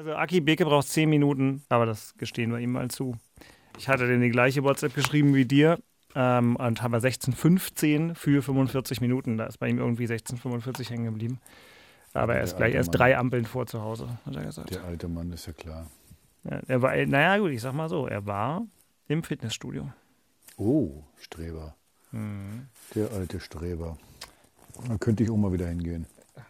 Also Aki Beke braucht zehn Minuten, aber das gestehen wir ihm mal zu. Ich hatte denn die gleiche WhatsApp geschrieben wie dir ähm, und habe 16,15 für 45 Minuten. Da ist bei ihm irgendwie 16,45 hängen geblieben. Aber er ist gleich erst drei Ampeln vor zu Hause, hat er gesagt. Der alte Mann ist ja klar. Ja, er war, naja, gut, ich sag mal so, er war im Fitnessstudio. Oh, Streber. Mhm. Der alte Streber. Da könnte ich auch mal wieder hingehen.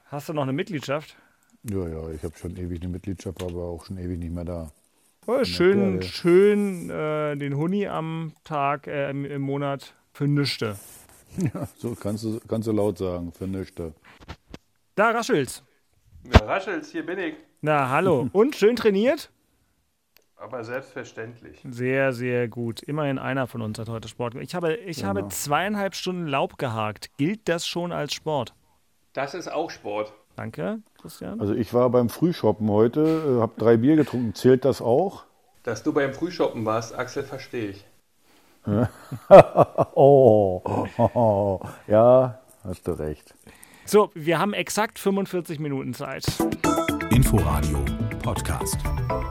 Hast du noch eine Mitgliedschaft? Ja, ja, ich habe schon ewig eine Mitgliedschaft, aber auch schon ewig nicht mehr da. Oh, schön, schön äh, den Huni am Tag, äh, im, im Monat für nüchte. Ja, so kannst du, kannst du laut sagen, für nüchte. Da raschelt's. Ja, Raschels, hier bin ich. Na, hallo. Und schön trainiert? Aber selbstverständlich. Sehr, sehr gut. Immerhin einer von uns hat heute Sport gemacht. Ich habe, ich Genau. habe zweieinhalb Stunden Laub gehakt. Gilt das schon als Sport? Das ist auch Sport. Danke, Christian. Also ich war beim Frühshoppen heute, äh, habe drei Bier getrunken. Zählt das auch? Dass du beim Frühshoppen warst, Axel, verstehe ich. Oh, ja, hast du recht. So, wir haben exakt 45 Minuten Zeit, Inforadio Podcast.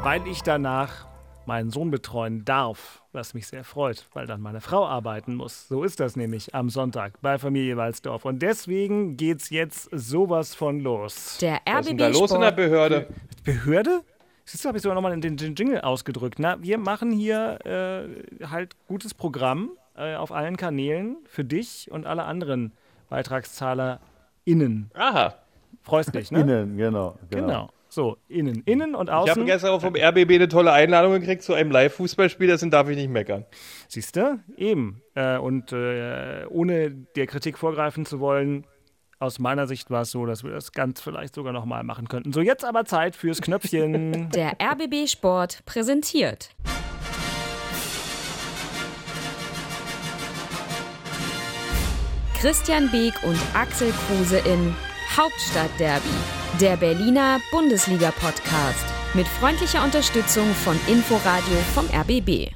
weil ich danach meinen Sohn betreuen darf, was mich sehr freut, weil dann meine Frau arbeiten muss. So ist das nämlich am Sonntag bei Familie Walsdorf. Und deswegen geht's jetzt sowas von los. Der Was ist denn da RBB los in der Sport. Behörde? Behörde? Siehst du, habe ich sogar nochmal den, den Jingle ausgedrückt. Na, wir machen hier äh, halt gutes Programm äh, auf allen Kanälen für dich und alle anderen BeitragszahlerInnen. Aha. Freust dich, ne? Innen, genau. Genau. Genau. So, innen. Innen und Ich habe außen. gestern auch vom RBB eine tolle Einladung gekriegt zu einem Live-Fußballspiel, deswegen darf ich nicht meckern. Siehst du? Eben. Äh, und äh, ohne der Kritik vorgreifen zu wollen, aus meiner Sicht war es so, dass wir das ganz vielleicht sogar nochmal machen könnten. So, jetzt aber Zeit fürs Knöpfchen. Der RBB Sport präsentiert. Christian Beek und Axel Kruse in Hauptstadtderby, der Berliner Bundesliga-Podcast. Mit freundlicher Unterstützung von Inforadio vom RBB.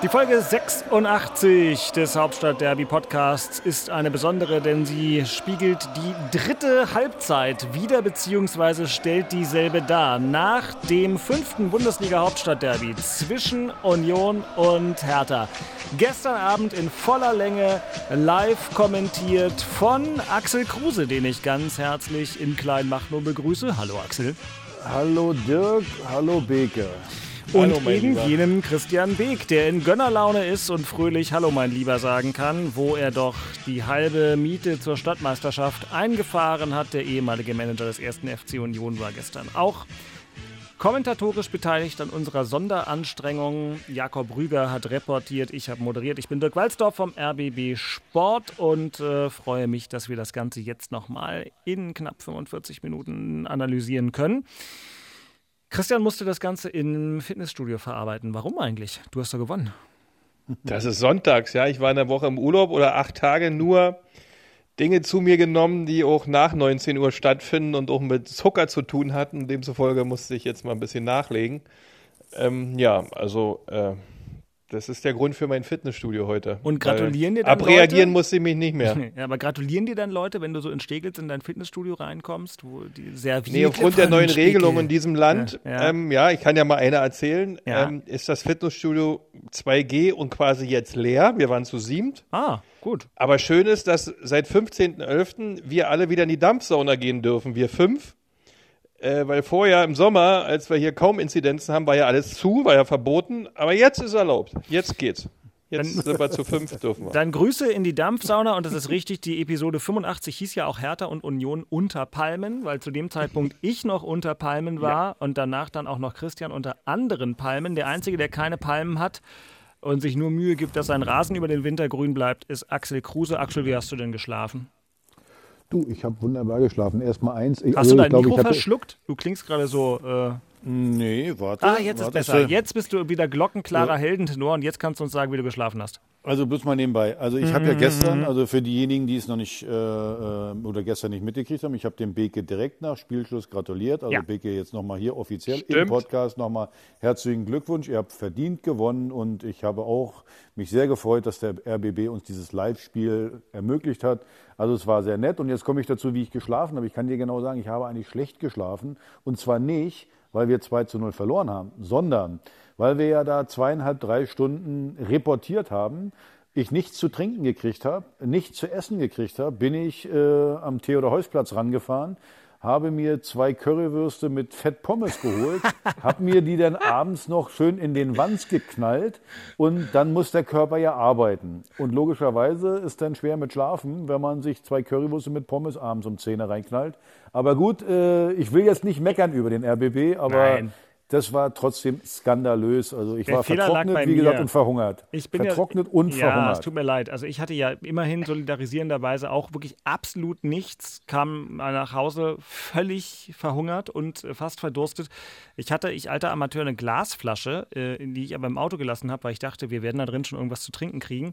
Die Folge 86 des Hauptstadt Derby Podcasts ist eine besondere, denn sie spiegelt die dritte Halbzeit wider bzw. stellt dieselbe dar. Nach dem fünften Bundesliga Hauptstadt Derby zwischen Union und Hertha. Gestern Abend in voller Länge live kommentiert von Axel Kruse, den ich ganz herzlich in Kleinmachnow begrüße. Hallo Axel. Hallo Dirk, hallo Beke. Und Hallo, eben Lieber. jenem Christian Beek, der in Gönnerlaune ist und fröhlich Hallo mein Lieber sagen kann, wo er doch die halbe Miete zur Stadtmeisterschaft eingefahren hat. Der ehemalige Manager des ersten FC Union war gestern auch kommentatorisch beteiligt an unserer Sonderanstrengung. Jakob Rüger hat reportiert, ich habe moderiert. Ich bin Dirk Walzdorf vom RBB Sport und äh, freue mich, dass wir das Ganze jetzt nochmal in knapp 45 Minuten analysieren können. Christian musste das Ganze im Fitnessstudio verarbeiten. Warum eigentlich? Du hast doch gewonnen. Das ist sonntags, ja. Ich war in der Woche im Urlaub oder acht Tage nur Dinge zu mir genommen, die auch nach 19 Uhr stattfinden und auch mit Zucker zu tun hatten. Demzufolge musste ich jetzt mal ein bisschen nachlegen. Ähm, ja, also äh, das ist der Grund für mein Fitnessstudio heute. Und gratulieren dir dann Abreagieren Leute? musste ich mich nicht mehr. Ja, aber gratulieren dir dann Leute, wenn du so in Steglitz in dein Fitnessstudio reinkommst, wo die sehr Nee, aufgrund der neuen Regelungen in diesem Land, Ja, ja, ja. Ähm, ja ich kann ja mal eine erzählen, Ja. ähm, ist das Fitnessstudio 2G und quasi jetzt leer. Wir waren zu siebt. Ah, gut. Aber schön ist, dass seit 15.11. wir alle wieder in die Dampfsauna gehen dürfen, wir fünf. Äh, weil vorher im Sommer, als wir hier kaum Inzidenzen haben, war ja alles zu, war ja verboten. Aber jetzt ist erlaubt. Jetzt geht's. Jetzt Dann- sind wir zu fünf, dürfen wir. Dann Grüße in die Dampfsauna und das ist richtig, die Episode 85 hieß ja auch Hertha und Union unter Palmen, weil zu dem Zeitpunkt ich noch unter Palmen war und danach dann auch noch Christian unter anderen Palmen. Der Einzige, der keine Palmen hat und sich nur Mühe gibt, dass sein Rasen über den Winter grün bleibt, ist Axel Kruse. Axel, wie hast du denn geschlafen? Du, ich habe wunderbar geschlafen. Erstmal eins. Ich, Hast also du dein Mikro verschluckt? Du klingst gerade so. Äh, Nee, warte. ah, jetzt ist warte, besser. äh, Jetzt bist du wieder glockenklarer Heldentenor und jetzt kannst du uns sagen, wie du geschlafen hast. Also bloß mal nebenbei. Also ich habe ja gestern, also für diejenigen, die es noch nicht äh, äh, oder gestern nicht mitgekriegt haben, ich habe dem Beke direkt nach Spielschluss gratuliert. Also Ja. Beke jetzt nochmal hier offiziell im Stimmt. Podcast nochmal herzlichen Glückwunsch. Ihr habt verdient gewonnen und ich habe auch mich sehr gefreut, dass der RBB uns dieses Live-Spiel ermöglicht hat. Also es war sehr nett und jetzt komme ich dazu, wie ich geschlafen habe. Ich kann dir genau sagen, ich habe eigentlich schlecht geschlafen und zwar nicht, weil wir 2 zu 0 verloren haben, sondern weil wir ja da zweieinhalb, drei Stunden reportiert haben, ich nichts zu trinken gekriegt habe, nichts zu essen gekriegt habe, bin ich äh, am Theodor-Heuss-Platz rangefahren, habe mir zwei Currywürste mit Fett Pommes geholt, habe mir die dann abends noch schön in den Wanz geknallt und dann muss der Körper ja arbeiten. Und logischerweise ist dann schwer mit Schlafen, wenn man sich zwei Currywürste mit Pommes abends um 10 Uhr reinknallt. Aber gut, äh, ich will jetzt nicht meckern über den RBB, aber Nein. Das war trotzdem skandalös. Also ich Der war Fehler vertrocknet, wie gesagt, mir. und verhungert. Ich bin vertrocknet ja, und Ja, es verhungert. tut mir leid. Also ich hatte ja immerhin solidarisierenderweise auch wirklich absolut nichts, kam nach Hause völlig verhungert und äh, fast verdurstet. Ich hatte, ich alter Amateur, eine Glasflasche, äh, die ich aber im Auto gelassen habe, weil ich dachte, wir werden da drin schon irgendwas zu trinken kriegen.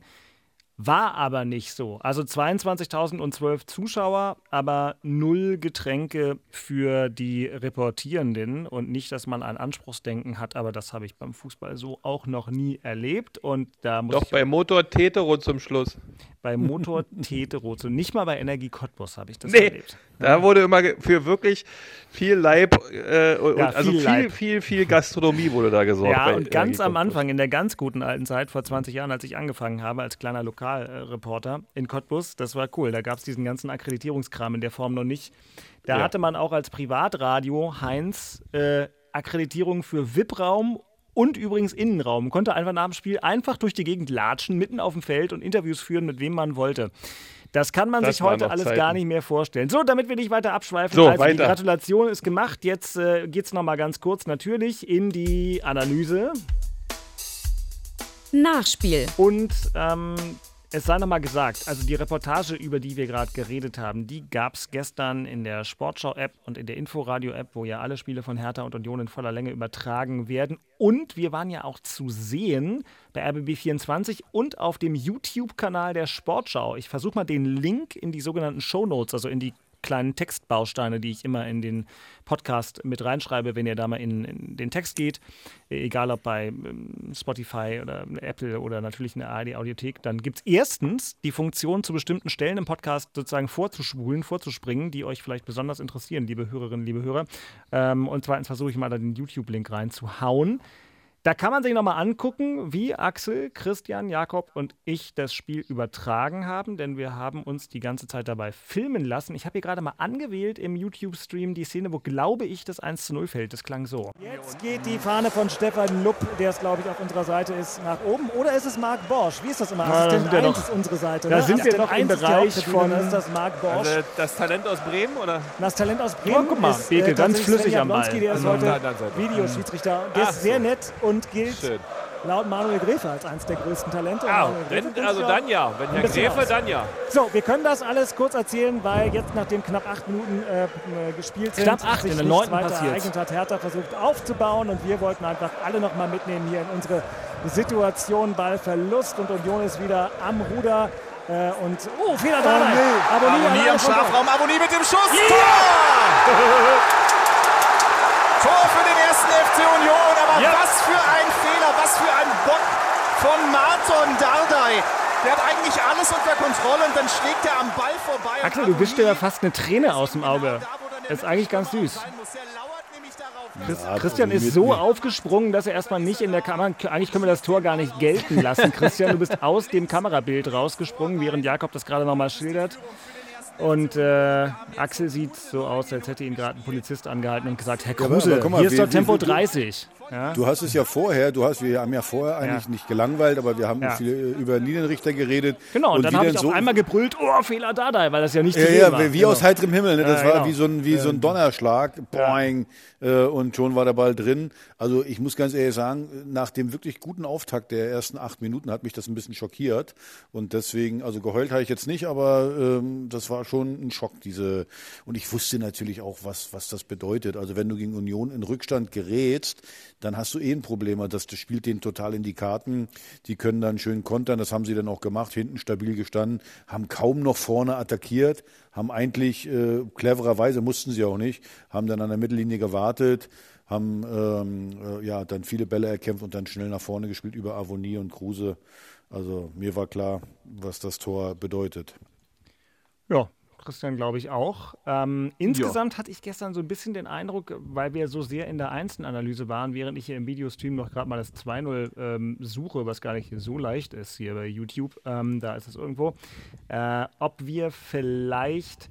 War aber nicht so. Also 22.012 Zuschauer, aber null Getränke für die Reportierenden und nicht, dass man ein Anspruchsdenken hat, aber das habe ich beim Fußball so auch noch nie erlebt und da muss Doch bei Motor Tetero zum Schluss. Bei Motor Tetero, so nicht mal bei Energie Cottbus habe ich das Nee, erlebt. da wurde immer für wirklich viel Leib, äh, und, Ja, also viel viel, Leib. viel, viel Gastronomie wurde da gesorgt. Ja, und ganz am. Anfang, in der ganz guten alten Zeit, vor 20 Jahren, als ich angefangen habe, als kleiner Lokalreporter in Cottbus, das war cool. Da gab es diesen ganzen Akkreditierungskram in der Form noch nicht. Da Ja. hatte man auch als Privatradio Heinz äh, Akkreditierung für VIP-Raum und übrigens Innenraum. Konnte einfach nach dem Spiel einfach durch die Gegend latschen, mitten auf dem Feld und Interviews führen, mit wem man wollte. Das kann man Das sich heute alles Zeiten. gar nicht mehr vorstellen. So, damit wir nicht weiter abschweifen, So, also die weiter. Gratulation ist gemacht. Jetzt äh, geht es nochmal ganz kurz natürlich in die Analyse. Nachspiel. Und ähm, es sei nochmal gesagt, also die Reportage, über die wir gerade geredet haben, die gab es gestern in der Sportschau-App und in der Inforadio-App, wo ja alle Spiele von Hertha und Union in voller Länge übertragen werden. Und wir waren ja auch zu sehen bei RBB24 und auf dem YouTube-Kanal der Sportschau. Ich versuche mal den Link in die sogenannten Shownotes, also in die kleinen Textbausteine, die ich immer in den Podcast mit reinschreibe, wenn ihr da mal in, in den Text geht, egal ob bei ähm, Spotify oder Apple oder natürlich in der ARD-Audiothek, dann gibt es erstens die Funktion, zu bestimmten Stellen im Podcast sozusagen vorzuspulen, vorzuspringen, die euch vielleicht besonders interessieren, liebe Hörerinnen, liebe Hörer. Ähm, und zweitens versuche ich mal da den YouTube-Link reinzuhauen. Da kann man sich nochmal angucken, wie Axel, Christian, Jakob und ich das Spiel übertragen haben, denn wir haben uns die ganze Zeit dabei filmen lassen. Ich habe hier gerade mal angewählt im YouTube-Stream die Szene, wo, glaube ich, das 1 zu 0 fällt. Das klang so. Jetzt geht die Fahne von Stefan Lupp, der es, glaube ich, auf unserer Seite ist, nach oben. Oder ist es Marc Borsch? Wie ist das immer? Da Assistent sind wir 1 noch- ist unsere Seite. da ne? sind wir Assistent noch im 1 ist die Bereich von- ist das Marc Borsch. Also das Talent aus Bremen oder? Das Talent aus Bremen Oh, guck mal, ist äh, Beke, ganz flüssig Sven am Ball. Jablonski, Der ist Also, heute. Videoschiedsrichter. Der ist sehr nett und gilt Schön. laut Manuel Gräfe als eines der größten Talente. Ah, wenn, also dann ja. Wenn Herr Gräfe, aus. dann ja. So, wir können das alles kurz erzählen, weil jetzt nachdem knapp acht Minuten äh, äh, gespielt sind, Knapp acht, sich in der nichts weiter passiert's. ereignet hat, Hertha versucht aufzubauen und wir wollten einfach alle noch mal mitnehmen hier in unsere Situation. Ballverlust und Union ist wieder am Ruder. Äh, und, oh, Fehler da. Abonnie, Abonnie alleine am von dort. Strafraum, Abonnie mit dem Schuss. Tor! Von Marton Dardai. Der hat eigentlich alles unter Kontrolle und dann schlägt er am Ball vorbei. und Axel, du wischst dir ja fast eine Träne aus dem Auge. Das ist eigentlich ganz süß. Ja, Christian ist so mit- aufgesprungen, dass er erstmal nicht in der Kamera. Eigentlich können wir das Tor gar nicht gelten lassen. Christian, du bist aus dem Kamerabild rausgesprungen, während Jakob das gerade nochmal schildert. Und äh, Axel sieht so aus, als hätte ihn gerade ein Polizist angehalten und gesagt: Herr aber- Kruse, aber guck mal, hier ist doch Tempo wie- du- 30. Ja? Du hast es ja vorher, du hast, wir haben ja vorher eigentlich Ja. nicht gelangweilt, aber wir haben Ja. viel äh, über Linienrichter geredet. Genau, und, dann wie habe ich so, auf einmal gebrüllt: Oh, Fehler da, da, weil das ja nicht Ja, zu ja, war. wie Genau. aus heiterem Himmel. Ne? Das war genau. wie so ein, wie so ein Donnerschlag. Boing. Äh, und schon war der Ball drin. Also ich muss ganz ehrlich sagen, nach dem wirklich guten Auftakt der ersten acht Minuten hat mich das ein bisschen schockiert. Und deswegen, also geheult habe ich jetzt nicht, aber ähm, das war war schon ein Schock, diese, und ich wusste natürlich auch, was, was das bedeutet. Also wenn du gegen Union in Rückstand gerätst, dann hast du eh ein Problem. Das, das spielt denen total in die Karten. Die können dann schön kontern, das haben sie dann auch gemacht, hinten stabil gestanden, haben kaum noch vorne attackiert, haben eigentlich äh, clevererweise, mussten sie auch nicht, haben dann an der Mittellinie gewartet, haben ähm, äh, ja dann viele Bälle erkämpft und dann schnell nach vorne gespielt über Avonie und Kruse. Also mir war klar, was das Tor bedeutet. Ja, Christian glaube ich auch. Ähm, insgesamt ja. hatte ich gestern so ein bisschen den Eindruck, weil wir so sehr in der Einzelanalyse waren, während ich hier im Videostream noch gerade mal das 2-0 ähm, suche, was gar nicht so leicht ist hier bei YouTube, ähm, da ist es irgendwo, äh, ob wir vielleicht,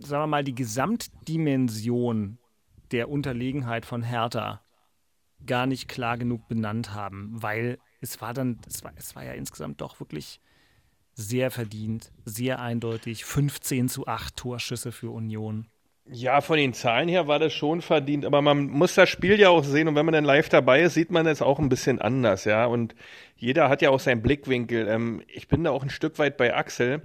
sagen wir mal, die Gesamtdimension der Unterlegenheit von Hertha gar nicht klar genug benannt haben, weil es war dann, es war, es war ja insgesamt doch wirklich sehr verdient, sehr eindeutig. 15 zu 8 Torschüsse für Union. Ja, von den Zahlen her war das schon verdient, aber man muss das Spiel ja auch sehen und wenn man dann live dabei ist, sieht man es auch ein bisschen anders, ja. Und jeder hat ja auch seinen Blickwinkel. Ähm, ich bin da auch ein Stück weit bei Axel.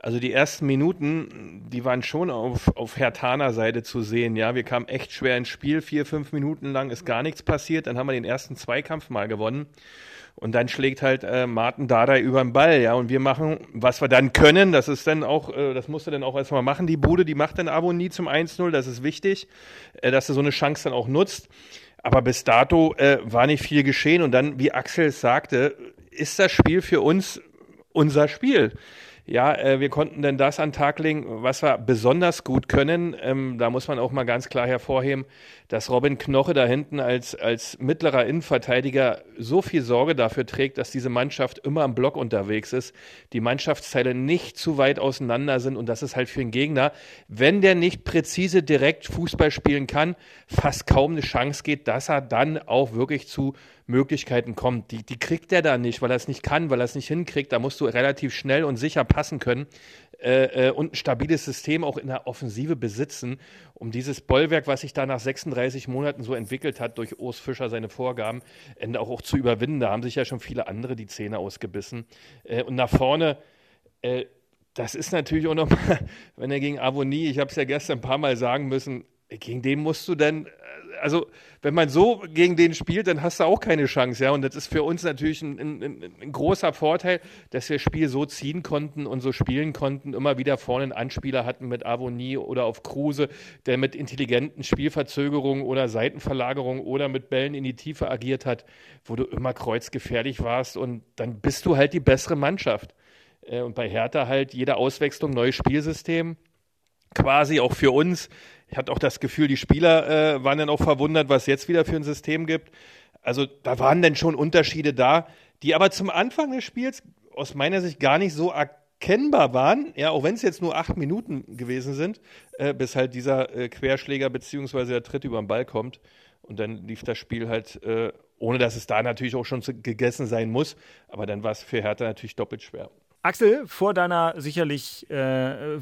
Also die ersten Minuten, die waren schon auf, auf Hertaner Seite zu sehen. Ja, wir kamen echt schwer ins Spiel. Vier, fünf Minuten lang ist gar nichts passiert. Dann haben wir den ersten Zweikampf mal gewonnen. Und dann schlägt halt äh, Martin Dardai über den Ball, ja. Und wir machen, was wir dann können, das ist dann auch, äh, das musst du dann auch erstmal machen, die Bude, die macht dann Abo nie zum 1-0, das ist wichtig, äh, dass du so eine Chance dann auch nutzt. Aber bis dato äh, war nicht viel geschehen. Und dann, wie Axel sagte, ist das Spiel für uns unser Spiel ja, äh, wir konnten denn das an Tag legen, was wir besonders gut können. Ähm, da muss man auch mal ganz klar hervorheben, dass Robin Knoche da hinten als, als mittlerer Innenverteidiger so viel Sorge dafür trägt, dass diese Mannschaft immer am Block unterwegs ist, die Mannschaftsteile nicht zu weit auseinander sind und das ist halt für den Gegner, wenn der nicht präzise direkt Fußball spielen kann, fast kaum eine Chance geht, dass er dann auch wirklich zu Möglichkeiten kommt. Die, die kriegt er da nicht, weil er es nicht kann, weil er es nicht hinkriegt. Da musst du relativ schnell und sicher passen können äh, äh, und ein stabiles System auch in der Offensive besitzen, um dieses Bollwerk, was sich da nach 36 Monaten so entwickelt hat, durch Urs Fischer seine Vorgaben, auch, auch zu überwinden. Da haben sich ja schon viele andere die Zähne ausgebissen. Äh, und nach vorne, äh, das ist natürlich auch nochmal, wenn er gegen Avonie, ich habe es ja gestern ein paar Mal sagen müssen, gegen den musst du dann, äh, also wenn man so gegen den spielt, dann hast du auch keine Chance, ja. Und das ist für uns natürlich ein, ein, ein großer Vorteil, dass wir das Spiel so ziehen konnten und so spielen konnten, immer wieder vorne einen Anspieler hatten mit Avonie oder auf Kruse, der mit intelligenten Spielverzögerungen oder Seitenverlagerungen oder mit Bällen in die Tiefe agiert hat, wo du immer kreuzgefährlich warst und dann bist du halt die bessere Mannschaft. Äh, und bei Hertha halt jede Auswechslung, neues Spielsystem, quasi auch für uns ich hatte auch das Gefühl, die Spieler äh, waren dann auch verwundert, was jetzt wieder für ein System gibt. Also da waren dann schon Unterschiede da, die aber zum Anfang des Spiels aus meiner Sicht gar nicht so erkennbar waren, ja, auch wenn es jetzt nur acht Minuten gewesen sind, äh, bis halt dieser äh, Querschläger beziehungsweise der Tritt über den Ball kommt. Und dann lief das Spiel halt, äh, ohne dass es da natürlich auch schon gegessen sein muss. Aber dann war es für Hertha natürlich doppelt schwer. Axel, vor deiner sicherlich äh,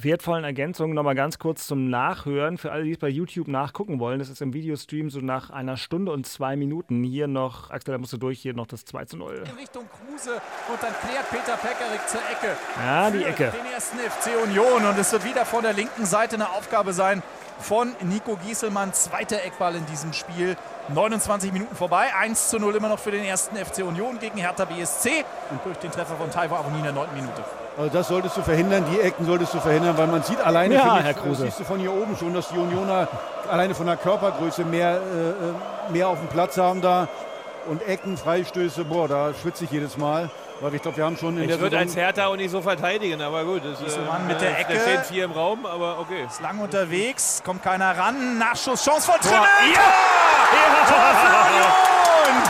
wertvollen Ergänzung nochmal ganz kurz zum Nachhören. Für alle, die es bei YouTube nachgucken wollen, das ist im Videostream so nach einer Stunde und zwei Minuten. Hier noch, Axel, da musst du durch, hier noch das 2 zu 0. In Richtung Kruse und dann klärt Peter Pekarik zur Ecke. Ja, die Ecke. Den ersten FC Union und es wird wieder von der linken Seite eine Aufgabe sein von Nico Gieselmann. Zweiter Eckball in diesem Spiel. 29 Minuten vorbei. 1 zu 0 immer noch für den ersten FC Union gegen Hertha BSC. Und durch den Treffer von Taiwo Avoni in der 9. Minute. Also das solltest du verhindern, die Ecken solltest du verhindern, weil man sieht alleine, ja, Herr Kruse. siehst du von hier oben schon, dass die Unioner alleine von der Körpergröße mehr, äh, äh, mehr auf dem Platz haben da. Und Ecken, Freistöße, boah, da schwitze ich jedes Mal. Weil ich glaube, wir haben schon in ich der Ich würde als Hertha auch nicht so verteidigen, aber gut. Das, Gieselmann äh, mit der Ecke. Da stehen vier im Raum, aber okay. Ist lang unterwegs, kommt keiner ran. Nachschuss, Chance von Trimmel. Ja! ja! Tor für Union!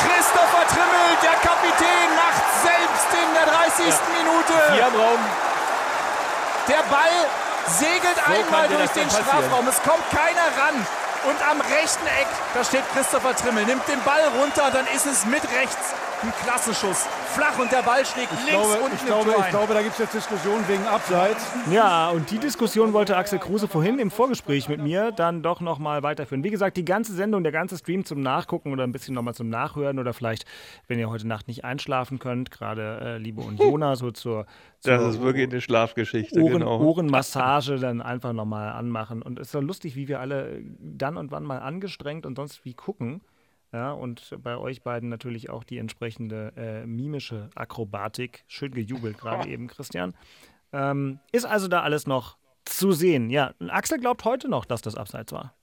Christopher Trimmel, der Kapitän, macht selbst in der 30. Ja. Minute. Vier im Raum. Der Ball segelt so einmal durch den Strafraum. Es kommt keiner ran. Und am rechten Eck, da steht Christopher Trimmel, nimmt den Ball runter, dann ist es mit rechts Ein klasse Schuss. Flach und der Ball schlägt Ich links glaube, unten ich im glaube, Tor ich glaube, da gibt es jetzt Diskussionen wegen Abseits. Ja, und die Diskussion wollte Axel Kruse vorhin im Vorgespräch mit mir dann doch nochmal weiterführen. Wie gesagt, die ganze Sendung, der ganze Stream zum Nachgucken oder ein bisschen nochmal zum Nachhören oder vielleicht, wenn ihr heute Nacht nicht einschlafen könnt, gerade äh, Liebe und Jona so zur, zur Das ist wirklich eine Schlafgeschichte, Ohren, genau. Ohrenmassage dann einfach nochmal anmachen. Und es ist so lustig, wie wir alle dann und wann mal angestrengt und sonst wie gucken. Ja, und bei euch beiden natürlich auch die entsprechende äh, mimische Akrobatik. Schön gejubelt gerade eben, Christian. Ähm, ist also da alles noch zu sehen. Ja, Axel glaubt heute noch, dass das Abseits war.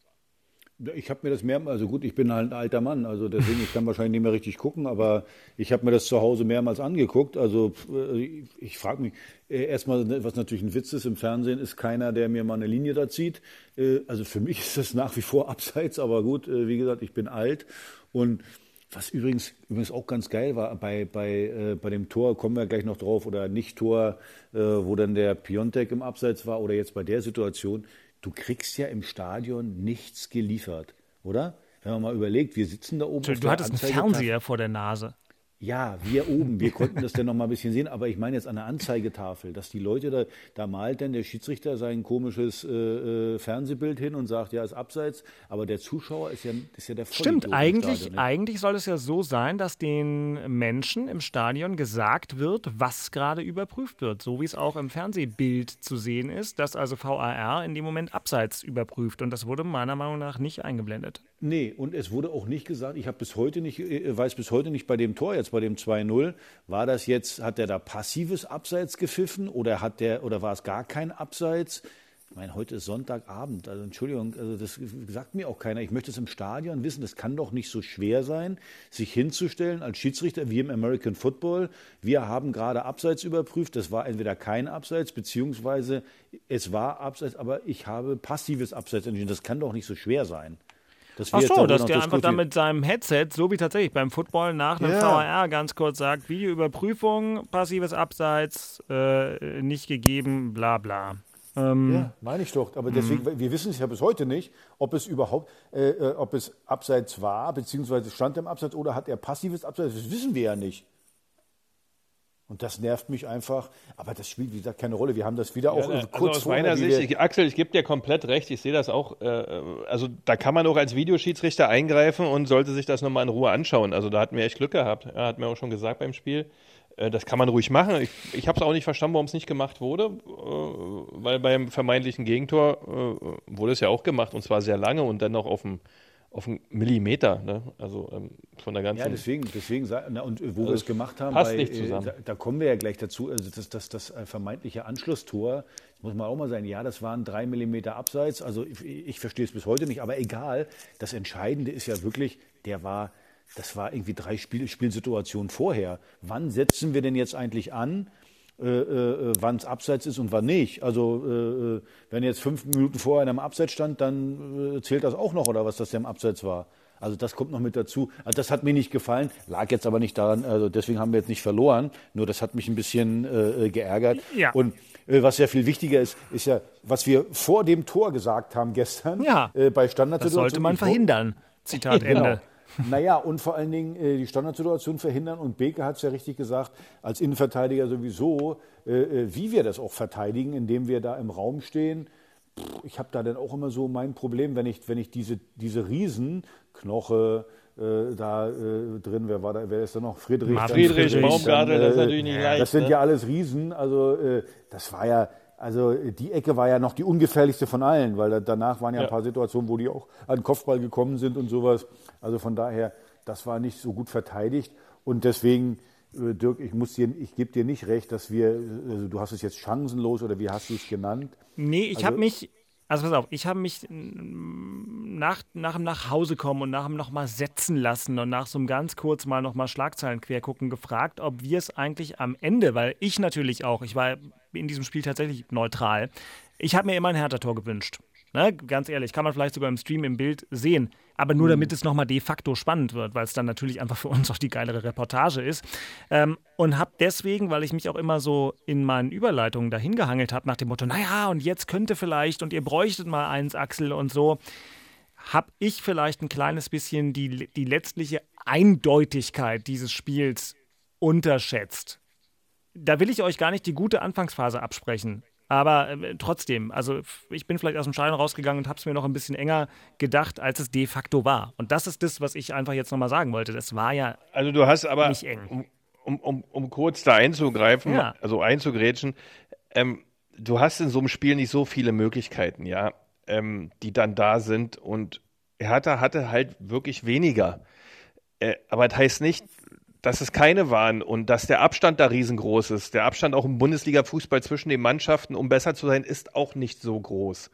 Ich habe mir das mehrmals, also gut, ich bin halt ein alter Mann, also deswegen, ich kann wahrscheinlich nicht mehr richtig gucken, aber ich habe mir das zu Hause mehrmals angeguckt. Also äh, ich frage mich, äh, erstmal, was natürlich ein Witz ist, im Fernsehen ist keiner, der mir mal eine Linie da zieht. Äh, Also für mich ist das nach wie vor abseits, aber gut, wie gesagt, ich bin alt. Und was übrigens, übrigens auch ganz geil war, bei, bei, äh, bei dem Tor, kommen wir gleich noch drauf, oder Nicht-Tor, äh, wo dann der Piontek im Abseits war, oder jetzt bei der Situation, du kriegst ja im Stadion nichts geliefert, oder? Wenn man mal überlegt, wir sitzen da oben. Du, du hattest einen. Fernseher vor der Nase. Ja, wir oben, wir konnten das dann noch mal ein bisschen sehen, aber ich meine jetzt an der Anzeigetafel, dass die Leute da, da malt dann der Schiedsrichter sein komisches äh, äh, Fernsehbild hin und sagt, ja, ist abseits, aber der Zuschauer ist ja, ist ja der Stimmt, Vollidiot eigentlich, Stadion, ne? eigentlich soll es ja so sein, dass den Menschen im Stadion gesagt wird, was gerade überprüft wird. So wie es auch im Fernsehbild zu sehen ist, dass also VAR in dem Moment abseits überprüft. Und das wurde meiner Meinung nach nicht eingeblendet. Nee, und es wurde auch nicht gesagt, ich habe bis heute nicht, äh, weiß bis heute nicht bei dem Tor, jetzt bei dem 2-0, war das jetzt, hat der da passives Abseits gepfiffen oder hat der, oder war es gar kein Abseits? Ich meine, heute ist Sonntagabend, also Entschuldigung, also das sagt mir auch keiner. Ich möchte es im Stadion wissen, das kann doch nicht so schwer sein, sich hinzustellen als Schiedsrichter wie im American Football. Wir haben gerade Abseits überprüft, das war entweder kein Abseits, beziehungsweise es war Abseits, aber ich habe passives Abseits entschieden. Das kann doch nicht so schwer sein. Dass Ach so, dass der einfach dann mit seinem Headset, so wie tatsächlich beim Football, nach einem Ja. VAR ganz kurz sagt, Videoüberprüfung, passives Abseits, äh, nicht gegeben, bla bla. Ähm, Ja, meine ich doch. Aber deswegen, wir wissen es ja bis heute nicht, ob es überhaupt, äh, äh, ob es abseits war, beziehungsweise stand er im Abseits oder hat er passives Abseits. Das wissen wir ja nicht. Und das nervt mich einfach. Aber das spielt, wie gesagt, keine Rolle. Wir haben das wieder auch Ja, äh, also kurz aus vorher, meiner Sicht, ich, Axel, ich gebe dir komplett recht, ich sehe das auch. Äh, also da kann man auch als Videoschiedsrichter eingreifen und sollte sich das nochmal in Ruhe anschauen. Also da hatten wir echt Glück gehabt. Er hat mir auch schon gesagt beim Spiel. Äh, das kann man ruhig machen. Ich, ich habe es auch nicht verstanden, warum es nicht gemacht wurde, äh, weil beim vermeintlichen Gegentor äh, wurde es ja auch gemacht und zwar sehr lange und dann noch auf dem auf einen Millimeter, ne? also ähm, von der ganzen. Ja, deswegen, deswegen na, und äh, wo wir es gemacht haben, passt bei, nicht äh, zusammen. Da, da kommen wir ja gleich dazu. Also das, das, das äh, vermeintliche Anschlusstor, das muss man auch mal sagen, ja, das waren drei Millimeter abseits. Also ich, ich verstehe es bis heute nicht, aber egal. Das Entscheidende ist ja wirklich, der war, das war irgendwie drei Spiel, Spielsituationen vorher. Wann setzen wir denn jetzt eigentlich an? Äh, äh, wann es abseits ist und wann nicht. Also äh, äh, wenn jetzt fünf Minuten vorher in einem Abseits stand, dann äh, zählt das auch noch oder was, dass der im Abseits war. Also das kommt noch mit dazu. Also das hat mir nicht gefallen, lag jetzt aber nicht daran, also deswegen haben wir jetzt nicht verloren. Nur das hat mich ein bisschen äh, äh, geärgert. Ja. Und äh, was ja viel wichtiger ist, ist ja, was wir vor dem Tor gesagt haben gestern Ja. äh, bei das Standardsituationen. sollte man verhindern. Zitat Genau. Naja, und vor allen Dingen äh, die Standardsituation verhindern. Und Beke hat es ja richtig gesagt, als Innenverteidiger sowieso, äh, äh, wie wir das auch verteidigen, indem wir da im Raum stehen. Pff, Ich habe da dann auch immer so mein Problem, wenn ich, wenn ich diese, diese Riesen, Knoche, äh, da äh, drin, wer war da, wer ist da noch? Friedrich. Friedrich, dann, Baumgartel, das ist äh, natürlich nicht leicht. Das sind ne? ja alles Riesen. Also äh, das war ja, also die Ecke war ja noch die ungefährlichste von allen, weil da, danach waren ja, Ja. ein paar Situationen, wo die auch an den Kopfball gekommen sind und sowas. Also von daher, das war nicht so gut verteidigt. Und deswegen, äh, Dirk, ich muss dir, ich gebe dir nicht recht, dass wir, also du hast es jetzt chancenlos oder wie hast du es genannt? Nee, ich Also- habe mich, also pass auf, ich habe mich mm, nach, nach dem Nachhausekommen und nach dem nochmal setzen lassen und nach so einem ganz kurz mal nochmal Schlagzeilen quer gucken gefragt, ob wir es eigentlich am Ende, weil ich natürlich auch, ich war in diesem Spiel tatsächlich neutral, ich habe mir immer ein Hertha-Tor gewünscht. Ne, ganz ehrlich, kann man vielleicht sogar im Stream im Bild sehen. Aber nur damit es nochmal de facto spannend wird, weil es dann natürlich einfach für uns auch die geilere Reportage ist. Ähm, und habe deswegen, weil ich mich auch immer so in meinen Überleitungen dahin gehangelt habe, nach dem Motto, naja, und jetzt könnte vielleicht und ihr bräuchtet mal eins, Axel und so, habe ich vielleicht ein kleines bisschen die, die letztliche Eindeutigkeit dieses Spiels unterschätzt. Da will ich euch gar nicht die gute Anfangsphase absprechen. Aber äh, trotzdem, also ich bin vielleicht aus dem Schein rausgegangen und habe es mir noch ein bisschen enger gedacht, als es de facto war. Und das ist das, was ich einfach jetzt nochmal sagen wollte. Das war ja Also du hast aber, nicht eng. um, um, um kurz da einzugreifen, Ja. also einzugrätschen, ähm, du hast in so einem Spiel nicht so viele Möglichkeiten, ja, ähm, die dann da sind und Hertha hatte halt wirklich weniger. Äh, aber das heißt nicht, dass es keine waren und dass der Abstand da riesengroß ist. Der Abstand auch im Bundesliga-Fußball zwischen den Mannschaften, um besser zu sein, ist auch nicht so groß.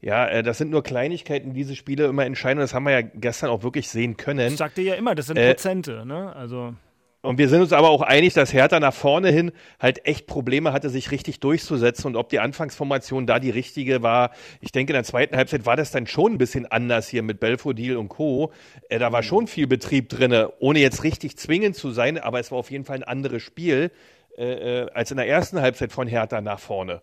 Ja, äh, das sind nur Kleinigkeiten, die diese Spiele immer entscheiden. Und das haben wir ja gestern auch wirklich sehen können. Ich sagte ja immer, das sind Äh, Prozente. Ne? Also Und wir sind uns aber auch einig, dass Hertha nach vorne hin halt echt Probleme hatte, sich richtig durchzusetzen. Und ob die Anfangsformation da die richtige war, ich denke, in der zweiten Halbzeit war das dann schon ein bisschen anders hier mit Belfodil und Co. Äh, da war schon viel Betrieb drinne, ohne jetzt richtig zwingend zu sein, aber es war auf jeden Fall ein anderes Spiel äh, äh, als in der ersten Halbzeit von Hertha nach vorne.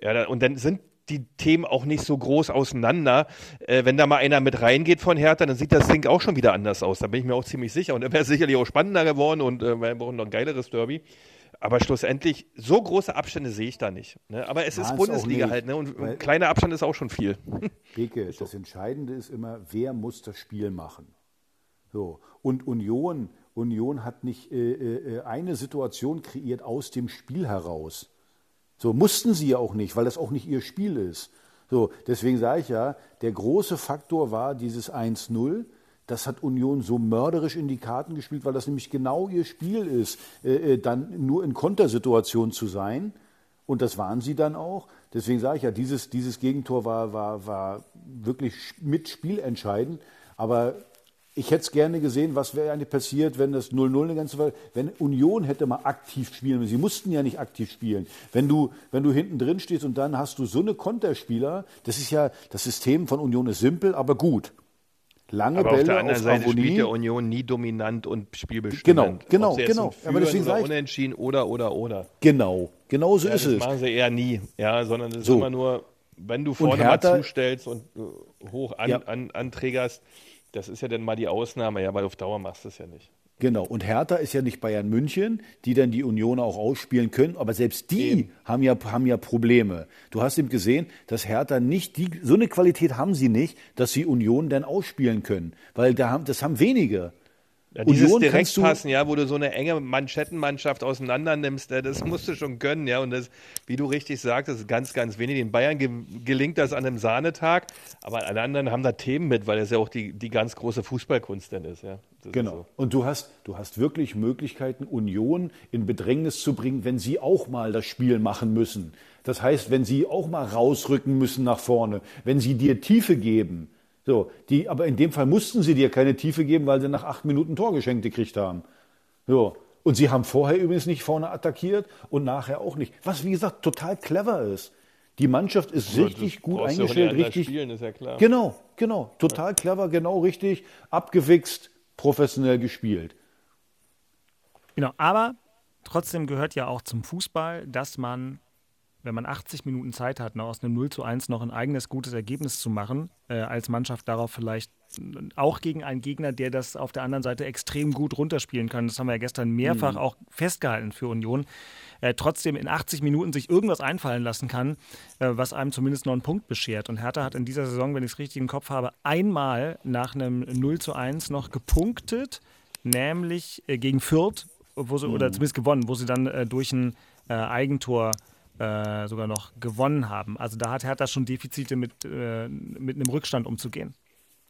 Ja, und dann sind die Themen auch nicht so groß auseinander. Äh, wenn da mal einer mit reingeht von Hertha, dann sieht das Ding auch schon wieder anders aus. Da bin ich mir auch ziemlich sicher. Und dann wäre es sicherlich auch spannender geworden und äh, wir brauchen noch ein geileres Derby. Aber schlussendlich, so große Abstände sehe ich da nicht. Ne? Aber es War's ist auch Bundesliga halt, ne? Und ein kleiner Abstand ist auch schon viel. Beke, das Entscheidende ist immer, wer muss das Spiel machen. So. Und Union, Union hat nicht äh, äh, eine Situation kreiert aus dem Spiel heraus. So mussten sie ja auch nicht, weil das auch nicht ihr Spiel ist. So, deswegen sage ich ja, der große Faktor war dieses 1-0. Das hat Union so mörderisch in die Karten gespielt, weil das nämlich genau ihr Spiel ist, äh, äh, dann nur in Kontersituation zu sein. Und das waren sie dann auch. Deswegen sage ich ja, dieses, dieses Gegentor war, war, war wirklich mit spielentscheidend. Aber ich hätte es gerne gesehen, was wäre eigentlich passiert, wenn das 0-0 eine ganze Weile, wenn Union hätte mal aktiv spielen müssen. Sie mussten ja nicht aktiv spielen. Wenn du, wenn du hinten drin stehst und dann hast du so eine Konterspieler, das ist ja, das System von Union ist simpel, aber gut. Lange Aber auf Bälle der anderen auf Seite Avonie. spielt der Union nie dominant und spielbestimmend. Genau, genau, genau. Aber deswegen oder unentschieden oder, oder, oder. Genau, genau so Ja, ist das es. machen sie eher nie, ja, sondern es ist So. immer nur, wenn du vorne Hertha- mal zustellst und äh, hoch an, Ja. an, anträgerst, das ist ja dann mal die Ausnahme, ja, weil auf Dauer machst du es ja nicht. Genau. Und Hertha ist ja nicht Bayern München, die dann die Union auch ausspielen können. Aber selbst die haben ja, haben ja Probleme. Du hast eben gesehen, dass Hertha nicht die, so eine Qualität haben sie nicht, dass sie Union dann ausspielen können. Weil da haben, das haben wenige. Ja, dieses Union Direktpassen, ja, wo du so eine enge Manschettenmannschaft auseinander nimmst, äh, das musst du schon gönnen, ja. Und das, wie du richtig sagtest, ist ganz, ganz wenig. Den Bayern ge gelingt das an einem Sahnetag, aber alle anderen haben da Themen mit, weil das ja auch die, die ganz große Fußballkunst dann ist, ja. Das ist Genau. so. Und du hast, du hast wirklich Möglichkeiten, Union in Bedrängnis zu bringen, wenn sie auch mal das Spiel machen müssen. Das heißt, wenn sie auch mal rausrücken müssen nach vorne, wenn sie dir Tiefe geben. So, die, aber in dem Fall mussten sie dir keine Tiefe geben, weil sie nach acht Minuten Tor geschenkt gekriegt haben. So. Und sie haben vorher übrigens nicht vorne attackiert und nachher auch nicht. Was, wie gesagt, total clever ist. Die Mannschaft ist richtig gut eingestellt, anders richtig. Spielen, ist ja klar. Genau, genau. Total clever, genau richtig. Abgewichst, professionell gespielt. Genau, aber trotzdem gehört ja auch zum Fußball, dass man, wenn man 80 Minuten Zeit hat, noch aus einem 0 zu 1 noch ein eigenes gutes Ergebnis zu machen, äh, als Mannschaft darauf vielleicht äh, auch gegen einen Gegner, der das auf der anderen Seite extrem gut runterspielen kann. Das haben wir ja gestern mehrfach auch festgehalten für Union. Äh, trotzdem in 80 Minuten sich irgendwas einfallen lassen kann, äh, was einem zumindest noch einen Punkt beschert. Und Hertha hat in dieser Saison, wenn ich es richtig im Kopf habe, einmal nach einem 0 zu 1 noch gepunktet, nämlich äh, gegen Fürth, wo sie, oder zumindest gewonnen, wo sie dann äh, durch ein äh, Eigentor äh, sogar noch gewonnen haben. Also da hat Hertha schon Defizite mit, äh, mit einem Rückstand umzugehen.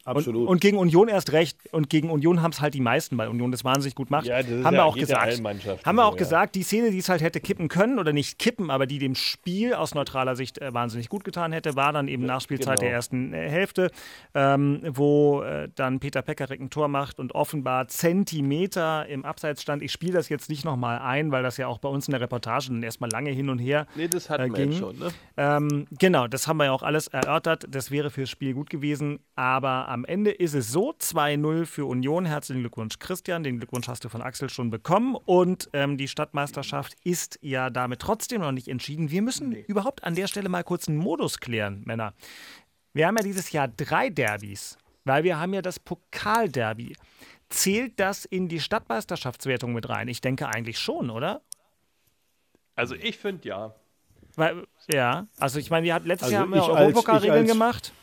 Absolut. Und, und gegen Union erst recht. Und gegen Union haben es halt die meisten, weil Union das wahnsinnig gut macht. Ja, das ist haben ja- wir auch gesagt. haben wir auch ja. gesagt, die Szene, die es halt hätte kippen können oder nicht kippen, aber die dem Spiel aus neutraler Sicht äh, wahnsinnig gut getan hätte, war dann eben Nachspielzeit genau. der ersten äh, Hälfte, ähm, wo äh, dann Peter Pekarik ein Tor macht und offenbar Zentimeter im Abseits stand. Ich spiele das jetzt nicht nochmal ein, weil das ja auch bei uns in der Reportage dann erstmal lange hin und her Nee, das hatten äh, wir jetzt ging. schon, ne? Ähm, genau, das haben wir ja auch alles erörtert. Das wäre fürs Spiel gut gewesen. Aber am Ende ist es so: 2-0 für Union. Herzlichen Glückwunsch, Christian. Den Glückwunsch hast du von Axel schon bekommen. Und ähm, die Stadtmeisterschaft ist ja damit trotzdem noch nicht entschieden. Wir müssen überhaupt an der Stelle mal kurz einen Modus klären, Männer. Wir haben ja dieses Jahr drei Derbys weil wir haben ja das Pokalderby. Zählt das in die Stadtmeisterschaftswertung mit rein? Ich denke eigentlich schon, oder? Also ich finde ja. Weil, ja, also ich meine, wir hatten letztes Also Jahr haben wir Europapokalregeln gemacht.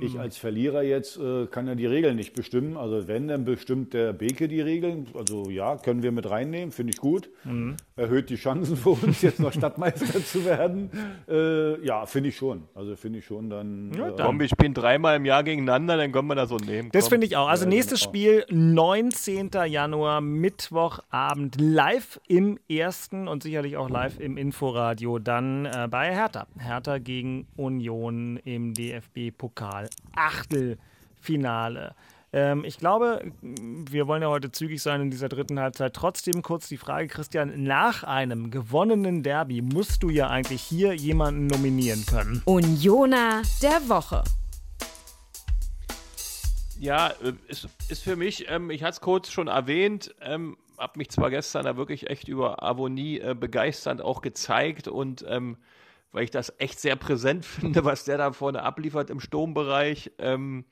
Ich als Verlierer jetzt äh, kann ja die Regeln nicht bestimmen. Also wenn, dann bestimmt der Beke die Regeln. Also ja, können wir mit reinnehmen, finde ich gut. Mhm. Erhöht die Chancen für uns, jetzt noch Stadtmeister zu werden. Äh, ja, finde ich schon. Also finde ich schon dann. Ja, äh, dann. Komm, wir spielen dreimal im Jahr gegeneinander, dann können wir das so nehmen. Das finde ich auch. Also Ja, nächstes genau. Spiel 19. Januar, Mittwochabend, live im ersten und sicherlich auch live im Inforadio, dann äh, bei Hertha. Hertha gegen Union im DFB-Pokal. Achtelfinale. Ähm, ich glaube, wir wollen ja heute zügig sein in dieser dritten Halbzeit. Trotzdem kurz die Frage, Christian, nach einem gewonnenen Derby musst du ja eigentlich hier jemanden nominieren können. Unioner der Woche. Ja, äh, ist, ist für mich, ähm, ich hatte es kurz schon erwähnt, ähm, habe mich zwar gestern da wirklich echt über Avonie äh, begeisternd auch gezeigt und ähm, weil ich das echt sehr präsent finde, was der da vorne abliefert im Sturmbereich. Ähm,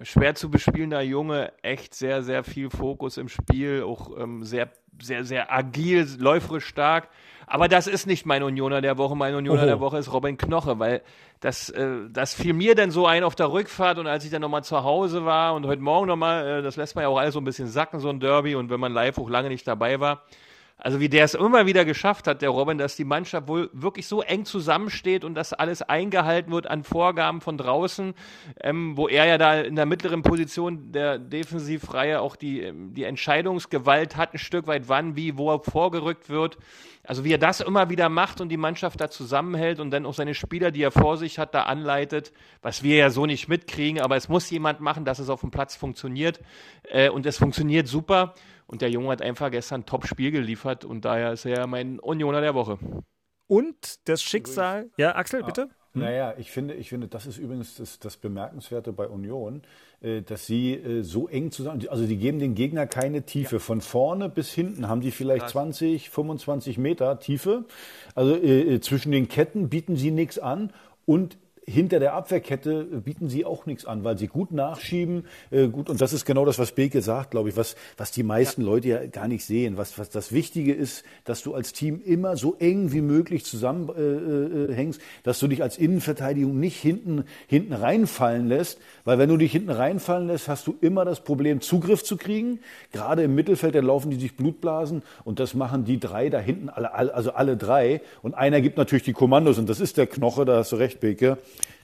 schwer zu bespielender Junge, echt sehr, sehr viel Fokus im Spiel, auch ähm, sehr, sehr, sehr agil, läuferisch stark. Aber das ist nicht mein Unioner der Woche. Mein Unioner Oho. der Woche ist Robin Knoche, weil das, äh, das fiel mir dann so ein auf der Rückfahrt und als ich dann nochmal zu Hause war und heute Morgen nochmal, äh, das lässt man ja auch alles so ein bisschen sacken, so ein Derby und wenn man live auch lange nicht dabei war, also wie der es immer wieder geschafft hat, der Robin, dass die Mannschaft wohl wirklich so eng zusammensteht und dass alles eingehalten wird an Vorgaben von draußen, ähm, wo er ja da in der mittleren Position der Defensivreihe auch die, ähm, die Entscheidungsgewalt hat, ein Stück weit wann, wie, wo er vorgerückt wird. Also wie er das immer wieder macht und die Mannschaft da zusammenhält und dann auch seine Spieler, die er vor sich hat, da anleitet, was wir ja so nicht mitkriegen, aber es muss jemand machen, dass es auf dem Platz funktioniert äh, und es funktioniert super. Und der Junge hat einfach gestern ein Top-Spiel geliefert und daher ist er mein Unioner der Woche. Und das Schicksal. Ja, Axel, bitte? Naja, ich finde, ich finde, das ist übrigens das, das Bemerkenswerte bei Union, äh, dass sie äh, so eng zusammen, also die geben den Gegner keine Tiefe. Von vorne bis hinten haben die vielleicht 20, 25 Meter Tiefe. Also äh, äh, zwischen den Ketten bieten sie nichts an und hinter der Abwehrkette bieten sie auch nichts an, weil sie gut nachschieben, äh, gut und das ist genau das, was Beke sagt, glaube ich, was was die meisten Leute ja gar nicht sehen. Was was das Wichtige ist, dass du als Team immer so eng wie möglich zusammenhängst, äh, äh, dass du dich als Innenverteidigung nicht hinten hinten reinfallen lässt, weil wenn du dich hinten reinfallen lässt, hast du immer das Problem Zugriff zu kriegen. Gerade im Mittelfeld, da laufen die sich Blutblasen und das machen die drei da hinten alle, alle also alle drei und einer gibt natürlich die Kommandos und das ist der Knoche, da hast du recht, Beke.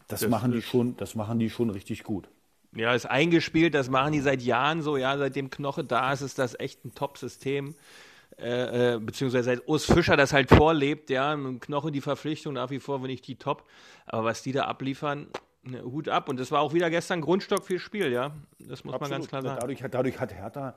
Das, machen die schon, das machen die schon richtig gut. Ja, ist eingespielt, das machen die seit Jahren so, ja, seitdem Knoche da ist, ist das echt ein Top-System. Äh, äh, beziehungsweise seit Urs Fischer das halt vorlebt, ja, mit Knoche die Verpflichtung nach wie vor, wenn nicht die Top. Aber was die da abliefern, ne, Hut ab. Und das war auch wieder gestern Grundstock für Spiel, ja. Das muss man ganz klar sagen. Dadurch, hat- dadurch hat Hertha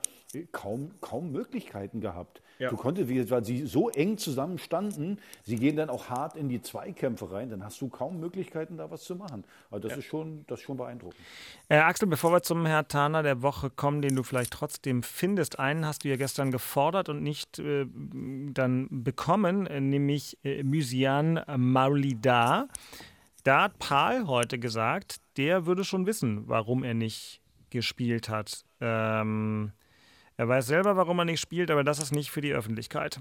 kaum, kaum Möglichkeiten gehabt. Ja. Du konntest, wie- weil sie so eng zusammen standen, sie gehen dann auch hart in die Zweikämpfe rein, dann hast du kaum Möglichkeiten, da was zu machen. Also das ist schon, das ist schon beeindruckend. Äh, Axel, bevor wir zum Herr Taner der Woche kommen, den du vielleicht trotzdem findest, einen hast du ja gestern gefordert und nicht äh, dann bekommen, äh, nämlich äh, Mysian Maulida. Da hat Paul heute gesagt, der würde schon wissen, warum er nicht gespielt hat. Ähm, er weiß selber, warum er nicht spielt, aber das ist nicht für die Öffentlichkeit.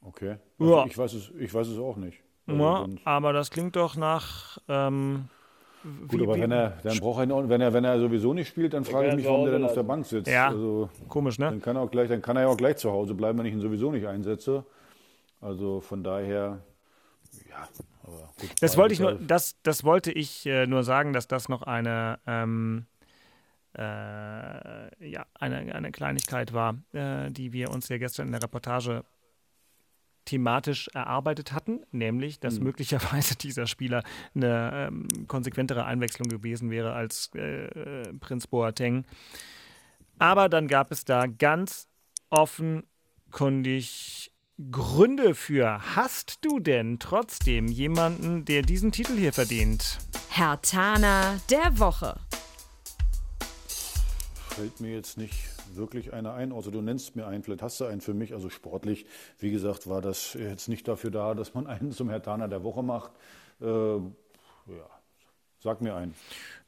Okay. Ja. Also ich, weiß es, ich weiß es auch nicht. Also Ja, aber das klingt doch nach. Ähm, Gut, wie- aber wie- wenn er, dann braucht er ihn wenn er, wenn er sowieso nicht spielt, dann frage ich mich, er warum der dann auf der. Bank sitzt. Ja. Also, Komisch, ne? dann kann er auch gleich, dann kann er ja auch gleich zu Hause bleiben, wenn ich ihn sowieso nicht einsetze. Also von daher, ja, gut. Das wollte ich nur, das, das wollte ich äh, nur sagen, dass das noch eine, ähm, äh, ja, eine, eine Kleinigkeit war, äh, die wir uns ja gestern in der Reportage thematisch erarbeitet hatten, nämlich, dass möglicherweise dieser Spieler eine ähm, konsequentere Einwechslung gewesen wäre als äh, äh, Prinz Boateng. Aber dann gab es da ganz offenkundig Gründe für. Hast du denn trotzdem jemanden, der diesen Titel hier verdient? Herr Taner der Woche. fällt mir jetzt nicht wirklich einer ein. Also du nennst mir einen, vielleicht hast du einen für mich. Also sportlich, wie gesagt, war das jetzt nicht dafür da, dass man einen zum Herr Taner der Woche macht. Äh, ja, Sag mir einen.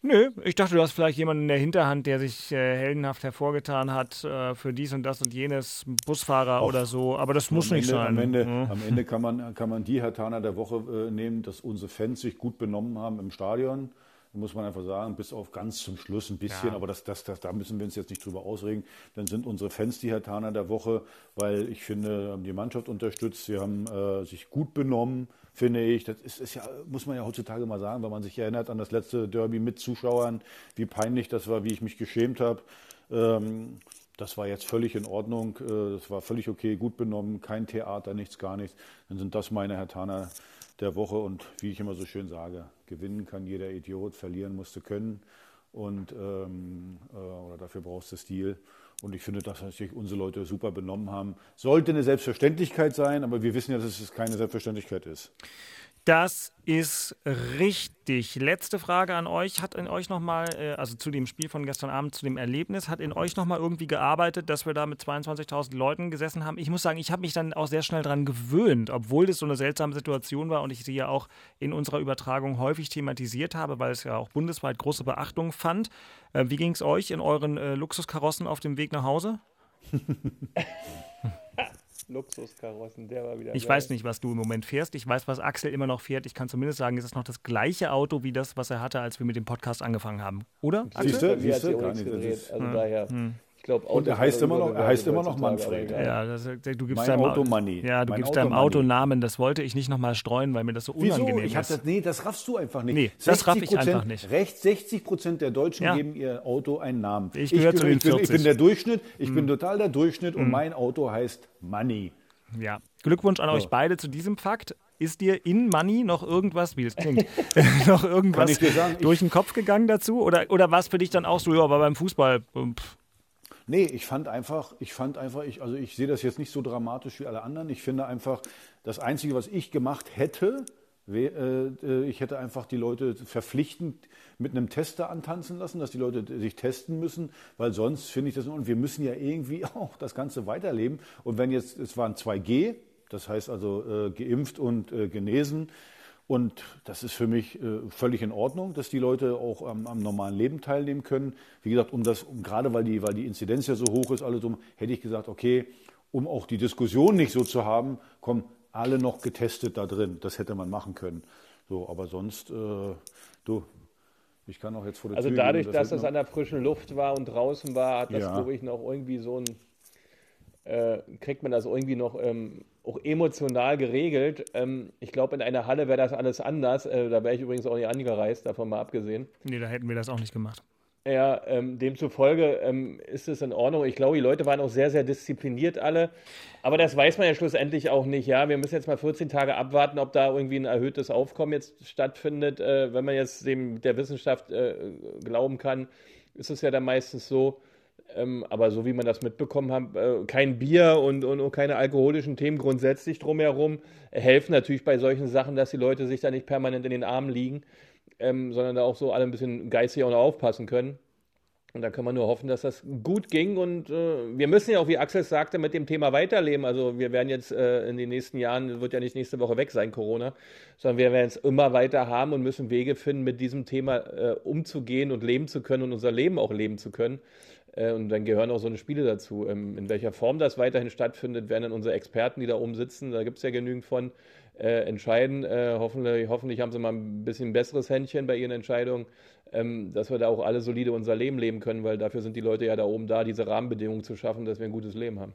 Nö, ich dachte, du hast vielleicht jemanden in der Hinterhand, der sich äh, heldenhaft hervorgetan hat äh, für dies und das und jenes, Busfahrer Och, oder so, aber das muss am nicht Ende, sein. Am Ende, Mhm. am Ende kann, man, kann man die Hertaner der Woche äh, nehmen, dass unsere Fans sich gut benommen haben im Stadion. Da muss man einfach sagen, bis auf ganz zum Schluss ein bisschen, Ja. aber das, das, das, da müssen wir uns jetzt nicht drüber ausregen. Dann sind unsere Fans die Hertaner der Woche, weil ich finde, haben die Mannschaft unterstützt, sie haben äh, sich gut benommen, finde ich. Das ist, ist ja, muss man ja heutzutage mal sagen, weil man sich erinnert an das letzte Derby mit Zuschauern, wie peinlich das war, wie ich mich geschämt habe. Ähm, das war jetzt völlig in Ordnung, äh, das war völlig okay, gut benommen, kein Theater, nichts, gar nichts. Dann sind das meine Hertaner der Woche und wie ich immer so schön sage, gewinnen kann jeder Idiot, verlieren musste können und ähm, äh, oder dafür brauchst du Stil. Und ich finde, dass sich unsere Leute super benommen haben. Sollte eine Selbstverständlichkeit sein, aber wir wissen ja, dass es keine Selbstverständlichkeit ist. Das ist richtig. Letzte Frage an euch. Hat in euch nochmal, äh, also zu dem Spiel von gestern Abend, zu dem Erlebnis, hat in euch nochmal irgendwie gearbeitet, dass wir da mit 22.000 Leuten gesessen haben? Ich muss sagen, ich habe mich dann auch sehr schnell dran gewöhnt, obwohl das so eine seltsame Situation war und ich sie ja auch in unserer Übertragung häufig thematisiert habe, weil es ja auch bundesweit große Beachtung fand. Äh, wie ging es euch in euren äh, Luxuskarossen auf dem Weg nach Hause? Luxuskarossen, der war wieder. Ich geil. weiß nicht, was du im Moment fährst. Ich weiß, was Axel immer noch fährt. Ich kann zumindest sagen, es ist noch das gleiche Auto wie das, was er hatte, als wir mit dem Podcast angefangen haben. Oder? Siehst du? Siehst du? Gar nicht. Gedreht. Also daher, ich glaube, Und er heißt immer noch- er heißt immer noch Manfred. Ja, das, du gibst Mein deinem Auto Money. Ja, du Mein gibst Auto deinem. Auto Namen. Das wollte ich nicht nochmal streuen, weil mir das so Wieso? unangenehm Ich hab ist. das, nee, das raffst du einfach nicht. Nee, das raff ich 60%, einfach nicht. Recht 60 Prozent der Deutschen Ja. geben ihr Auto einen Namen. Ich gehöre zu den ich bin, ich 40. bin der Durchschnitt, ich Mhm. bin total der Durchschnitt und mein Auto heißt Money. Ja. Glückwunsch an euch beide zu diesem Fakt. Ist dir in Money noch irgendwas, wie das klingt, noch irgendwas ich sagen, ich- durch den Kopf gegangen dazu? Oder, oder war es für dich dann auch so, ja, aber beim Fußball, pff, Nee, ich fand einfach, ich fand einfach, ich, also ich sehe das jetzt nicht so dramatisch wie alle anderen. Ich finde einfach, das Einzige, was ich gemacht hätte, äh, äh, ich hätte einfach die Leute verpflichtend mit einem Tester antanzen lassen, dass die Leute sich testen müssen, weil sonst finde ich das, und wir müssen ja irgendwie auch das Ganze weiterleben. Und wenn jetzt, es waren 2G, das heißt also äh, geimpft und äh, genesen, und das ist für mich äh, völlig in Ordnung, dass die Leute auch am, am normalen Leben teilnehmen können. Wie gesagt, um das, um, gerade weil die, weil die Inzidenz ja so hoch ist, alles um, hätte ich gesagt, okay, um auch die Diskussion nicht so zu haben, kommen alle noch getestet da drin. Das hätte man machen können. So, aber sonst, äh, du, ich kann auch jetzt vor der Also Tür dadurch, gehen, dass hätte das an der frischen Luft war und draußen war, hat das, Ja. glaube ich, noch irgendwie so ein, äh, kriegt man das irgendwie noch ähm, auch emotional geregelt. Ähm, ich glaube, in einer Halle wäre das alles anders. Äh, da wäre ich übrigens auch nicht angereist, davon mal abgesehen. nee, da hätten wir das auch nicht gemacht. Ja, ähm, demzufolge ähm, ist es in Ordnung. Ich glaube, die Leute waren auch sehr, sehr diszipliniert alle. Aber das weiß man ja schlussendlich auch nicht. Ja, wir müssen jetzt mal 14 Tage abwarten, ob da irgendwie ein erhöhtes Aufkommen jetzt stattfindet. Äh, wenn man jetzt dem der Wissenschaft äh, glauben kann, ist es ja dann meistens so. Ähm, aber so wie man das mitbekommen hat, äh, kein Bier und, und, und keine alkoholischen Themen grundsätzlich drumherum helfen natürlich bei solchen Sachen, dass die Leute sich da nicht permanent in den Armen liegen, ähm, sondern da auch so alle ein bisschen geistig auch noch aufpassen können. Und da kann man nur hoffen, dass das gut ging. Und äh, wir müssen ja auch, wie Axel sagte, mit dem Thema weiterleben. Also wir werden jetzt äh, in den nächsten Jahren, wird ja nicht nächste Woche weg sein, Corona, sondern wir werden es immer weiter haben und müssen Wege finden, mit diesem Thema äh, umzugehen und leben zu können und unser Leben auch leben zu können. Äh, und dann gehören auch so eine Spiele dazu. Ähm, in welcher Form das weiterhin stattfindet, werden dann unsere Experten, die da oben sitzen, da gibt es ja genügend von, äh, entscheiden. Äh, hoffentlich, hoffentlich haben sie mal ein bisschen besseres Händchen bei ihren Entscheidungen, ähm, dass wir da auch alle solide unser Leben leben können, weil dafür sind die Leute ja da oben da, diese Rahmenbedingungen zu schaffen, dass wir ein gutes Leben haben.